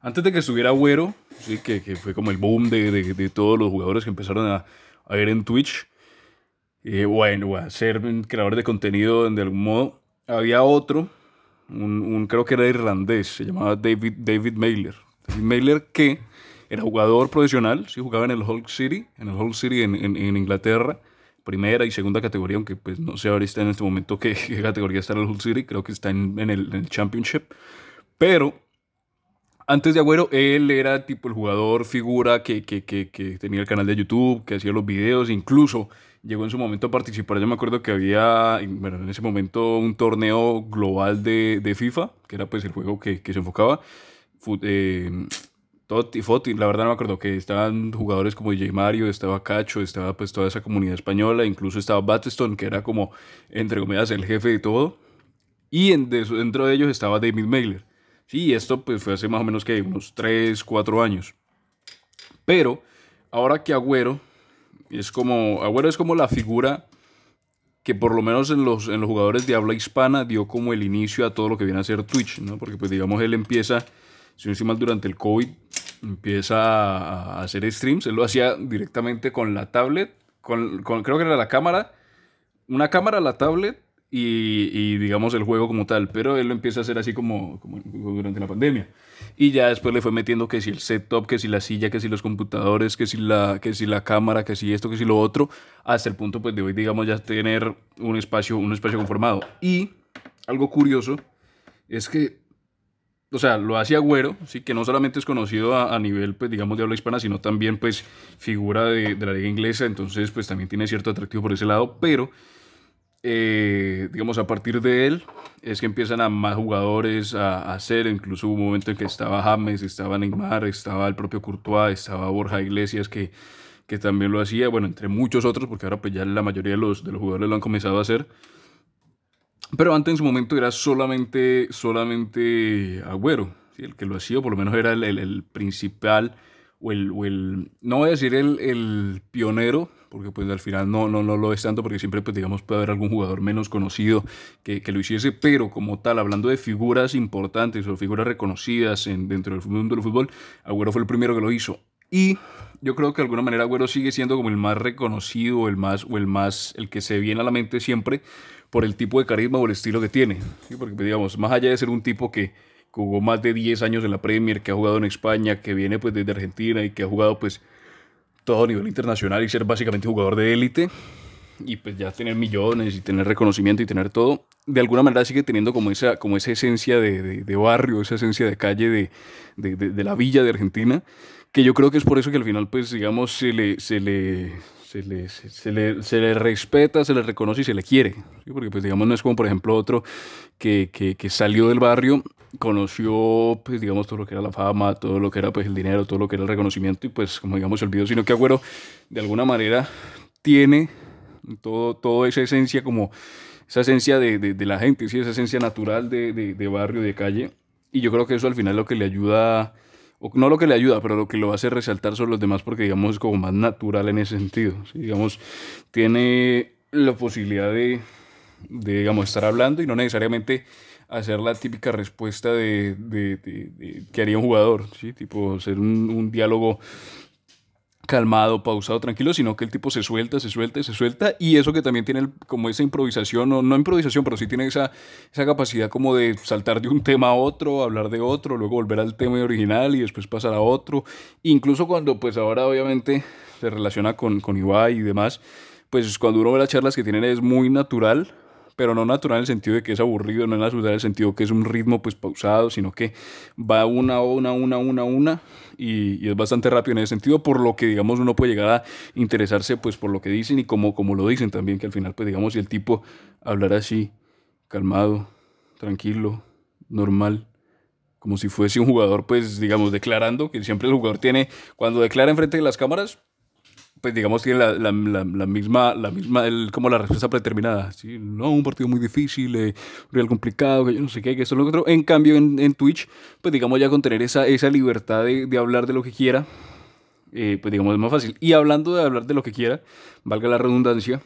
Antes de que estuviera Agüero, sí, que, que fue como el boom de, de, de todos los jugadores que empezaron a, a ver en Twitch, eh, bueno, a ser creador de contenido de algún modo, había otro, un, un, creo que era irlandés, se llamaba David, David Mailer. David Mailer que era jugador profesional, sí, jugaba en el Hull City, en el Hull City en, en, en Inglaterra, primera y segunda categoría, aunque pues no sé ahorita en este momento qué, qué categoría está en el Hull City, creo que está en, en, el, el Championship, pero antes de Agüero, él era tipo el jugador figura que, que, que, que, tenía el canal de YouTube, que hacía los videos, incluso llegó en su momento a participar. Yo me acuerdo que había, bueno, en ese momento un torneo global de, de FIFA, que era pues el juego que, se enfocaba. Eh, Totti, Foti, la verdad no me acuerdo que estaban jugadores como DJ Mario, estaba Cacho, estaba pues toda esa comunidad española, incluso estaba Battlestone, que era como, entre comillas, el jefe de todo. Y en, dentro de ellos estaba David Mailer Sí, esto pues fue hace más o menos que unos 3, 4 años. Pero ahora que Agüero es como Agüero es como la figura que por lo menos en los, en los jugadores de habla hispana dio como el inicio a todo lo que viene a ser Twitch, ¿no? Porque pues digamos él empieza, si no estoy mal, durante el COVID, empieza a hacer streams, él lo hacía directamente con la tablet, con, con creo que era la cámara, una cámara, la tablet y, digamos el juego como tal, pero él lo empieza a hacer así como, como, durante la pandemia. Y ya después le fue metiendo que si el setup, que si la silla, que si los computadores, que si la, que si la cámara, que si esto, que si lo otro, hasta el punto pues de hoy digamos ya tener un espacio, un espacio conformado. Y algo curioso es que, o sea, lo hace Agüero, sí, que no solamente es conocido a, a, nivel pues digamos de habla hispana, sino también pues figura de, de la liga inglesa, entonces pues también tiene cierto atractivo por ese lado, pero eh, digamos, a partir de él, es que empiezan a más jugadores a, hacer. Incluso hubo un momento en que estaba James, estaba Neymar, estaba el propio Courtois, estaba Borja Iglesias, que, que también lo hacía. Bueno, entre muchos otros, porque ahora pues ya la mayoría de los, de los jugadores lo han comenzado a hacer. Pero antes en su momento era solamente, solamente Agüero, el que lo hacía, por lo menos era el, el, el principal, o el, o el, no voy a decir el, el pionero, porque pues al final no, no, no lo es tanto, porque siempre pues digamos puede haber algún jugador menos conocido que, que lo hiciese, pero como tal, hablando de figuras importantes o figuras reconocidas en, dentro del mundo del fútbol, Agüero fue el primero que lo hizo. Y yo creo que de alguna manera Agüero sigue siendo como el más reconocido, el más, o el más, el que se viene a la mente siempre por el tipo de carisma o el estilo que tiene. ¿sí? Porque pues, digamos, más allá de ser un tipo que jugó más de 10 años en la Premier, que ha jugado en España, que viene pues desde Argentina y que ha jugado pues todo a nivel internacional y ser básicamente jugador de élite y pues ya tener millones y tener reconocimiento y tener todo, de alguna manera sigue teniendo como esa, como esa esencia de, de, de barrio, esa esencia de calle de, de, la villa de Argentina, que yo creo que es por eso que al final pues digamos se le, se le, se le, se le, se le respeta, se le reconoce y se le quiere, ¿sí? porque pues digamos no es como por ejemplo otro que, que, que salió del barrio conoció, pues, digamos, todo lo que era la fama, todo lo que era, pues, el dinero, todo lo que era el reconocimiento y, pues, como digamos, el video, sino que Agüero, de alguna manera, tiene todo, todo esa esencia como, esa esencia de, de, la gente, ¿sí? esa esencia natural de, de, barrio, de calle, y yo creo que eso al final lo que le ayuda, o no lo que le ayuda, pero lo que lo hace resaltar sobre los demás, porque, digamos, es como más natural en ese sentido, ¿sí? digamos, tiene la posibilidad de, digamos, estar hablando y no necesariamente hacer la típica respuesta de, de, de, de que haría un jugador, ¿sí? Tipo, hacer un, un, diálogo calmado, pausado, tranquilo, sino que el tipo se suelta, se suelta, se suelta, y eso que también tiene el, como esa improvisación, o no improvisación, pero sí tiene esa, esa capacidad como de saltar de un tema a otro, hablar de otro, luego volver al tema original y después pasar a otro, incluso cuando pues ahora obviamente se relaciona con, con Ibai y demás, pues cuando uno ve las charlas que tienen es muy natural, pero no natural en el sentido de que es aburrido, no es natural en el sentido que es un ritmo pues pausado, sino que va una, una, una, una, una, y, es bastante rápido en ese sentido, por lo que digamos uno puede llegar a interesarse pues por lo que dicen y como, como lo dicen también, que al final pues digamos si el tipo hablara así, calmado, tranquilo, normal, como si fuese un jugador, pues digamos, declarando, que siempre el jugador tiene, cuando declara enfrente de las cámaras, pues digamos tiene la, la, misma, la misma como la respuesta predeterminada. ¿sí? No, un partido muy difícil, eh, real complicado, que yo no sé qué, que esto lo otro. En cambio, en, en, Twitch, pues digamos ya con tener esa, esa libertad de, de hablar de lo que quiera, eh, pues digamos es más fácil. Y hablando de hablar de lo que quiera, valga la redundancia,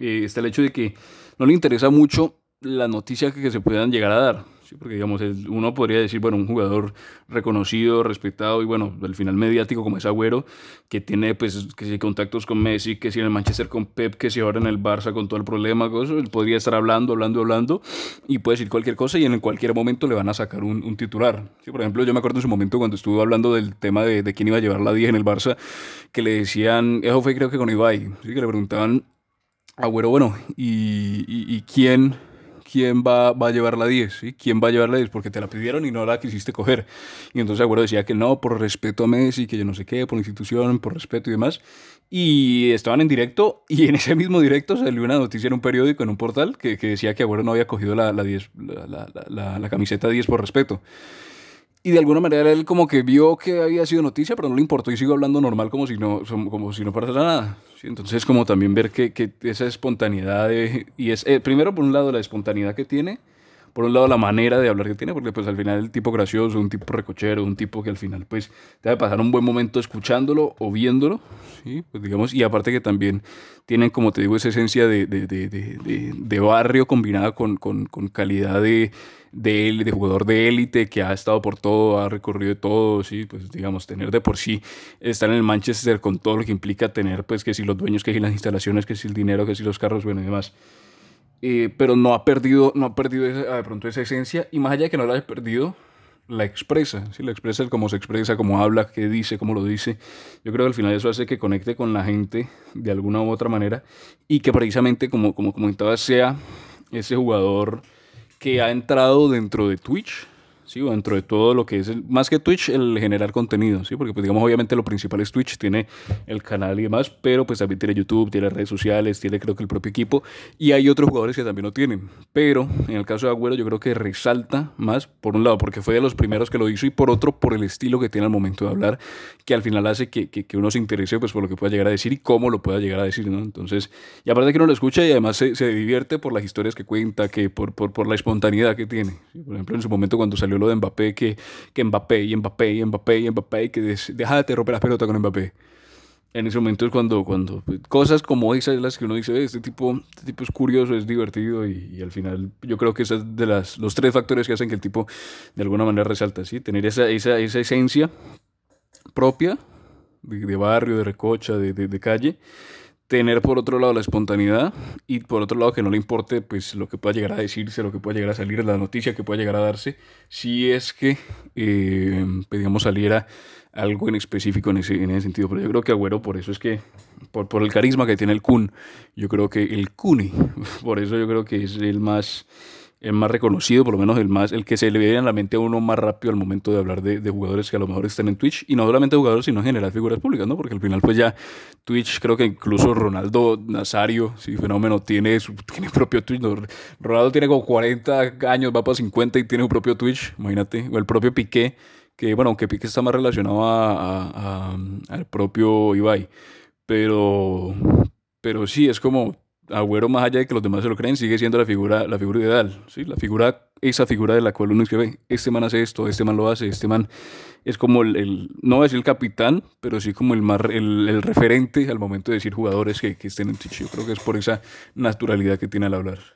eh, está el hecho de que no le interesa mucho la noticia que, que se puedan llegar a dar. ¿Sí? porque digamos, uno podría decir, bueno, un jugador reconocido, respetado y bueno, al final mediático como es Agüero, que tiene pues que si contactos con Messi, que si en el Manchester con Pep, que si ahora en el Barça con todo el problema, cosas, él podría estar hablando, hablando, hablando y puede decir cualquier cosa y en cualquier momento le van a sacar un, titular. ¿sí? Por ejemplo, yo me acuerdo en su momento cuando estuvo hablando del tema de, de quién iba a llevar la 10 en el Barça, que le decían, eso fue creo que con Ibai, ¿sí? que le preguntaban, Agüero, bueno, ¿y, y, y quién quién va, va a llevar la 10, ¿sí? ¿Quién va a llevar la 10? Porque te la pidieron y no la quisiste coger. Y entonces Agüero decía que no, por respeto a Messi, que yo no sé qué, por institución, por respeto y demás. Y estaban en directo y en ese mismo directo salió una noticia en un periódico, en un portal, que, que decía que Agüero no había cogido la, la, 10, la, la, la camiseta 10 por respeto. Y de alguna manera él como que vio que había sido noticia, pero no le importó y siguió hablando normal como si no, como si no pasara nada. Entonces como también ver que, que esa espontaneidad y es eh, primero por un lado la espontaneidad que tiene, por un lado la manera de hablar que tiene, porque pues al final el tipo gracioso, un tipo recochero, un tipo que al final pues te debe pasar un buen momento escuchándolo o viéndolo, ¿sí? pues digamos, y aparte que también tienen como te digo esa esencia de, de, de, de barrio combinada con, con, calidad de de, de jugador de élite que ha estado por todo, ha recorrido todo, sí, pues digamos, tener de por sí, estar en el Manchester con todo lo que implica tener, pues que si los dueños, que si las instalaciones, que si el dinero, que si los carros, bueno y demás. Eh, pero no ha perdido, no ha perdido de pronto esa esencia y más allá de que no la haya perdido, la expresa, ¿sí? la expresa como se expresa, cómo habla, qué dice, cómo lo dice. Yo creo que al final eso hace que conecte con la gente de alguna u otra manera y que precisamente, como, como comentaba, sea ese jugador que ha entrado dentro de Twitch ¿sí? dentro de todo lo que es, más que Twitch, el generar contenido, ¿sí? Porque, pues, digamos, obviamente lo principal es Twitch, tiene el canal y demás, pero pues también tiene YouTube, tiene redes sociales, tiene creo que el propio equipo, y hay otros jugadores que también lo tienen. Pero, en el caso de Agüero, yo creo que resalta más, por un lado, porque fue de los primeros que lo hizo, y por otro, por el estilo que tiene al momento de hablar, que al final hace que, que, que uno se interese, pues, por lo que pueda llegar a decir y cómo lo pueda llegar a decir, ¿no? Entonces, y aparte que uno lo escucha y además se, se divierte por las historias que cuenta, que por, por, por la espontaneidad que tiene. Por ejemplo, en su momento cuando salió lo de Mbappé, que, que Mbappé y Mbappé y Mbappé y Mbappé, y que deja de romper las pelotas con Mbappé. En ese momento es cuando, cuando pues, cosas como esas las que uno dice, este tipo, este tipo es curioso, es divertido y, al final yo creo que esas de las, los tres factores que hacen que el tipo de alguna manera resalta, ¿sí? Tener esa, esa, esa esencia propia de, barrio, de recocha, de, de, de calle tener por otro lado la espontaneidad y por otro lado que no le importe pues lo que pueda llegar a decirse, lo que pueda llegar a salir, la noticia que pueda llegar a darse, si es que eh, saliera algo en específico en ese, en ese sentido. Pero yo creo que Agüero por eso es que, por, por el carisma que tiene el Kun, yo creo que el Kuni, por eso yo creo que es el más el más reconocido, por lo menos el más, el que se le viene a la mente a uno más rápido al momento de hablar de, jugadores que a lo mejor están en Twitch, y no solamente jugadores, sino en general figuras públicas, ¿no? Porque al final, pues ya Twitch, creo que incluso Ronaldo Nazario, sí, fenómeno, tiene su propio Twitch. Ronaldo tiene como 40 años, va para 50 y tiene su propio Twitch, imagínate, o el propio Piqué, que bueno, aunque Piqué está más relacionado al propio Ibai, pero, pero sí, es como Agüero, más allá de que los demás se lo creen, sigue siendo la figura, la figura ideal, ¿sí? La figura, esa figura de la cual uno escribe, este man hace esto, este man lo hace, este man es como el, el no decir el capitán, pero sí como el, más, el, el referente al momento de decir jugadores que, que estén en Twitch. Yo creo que es por esa naturalidad que tiene al hablar.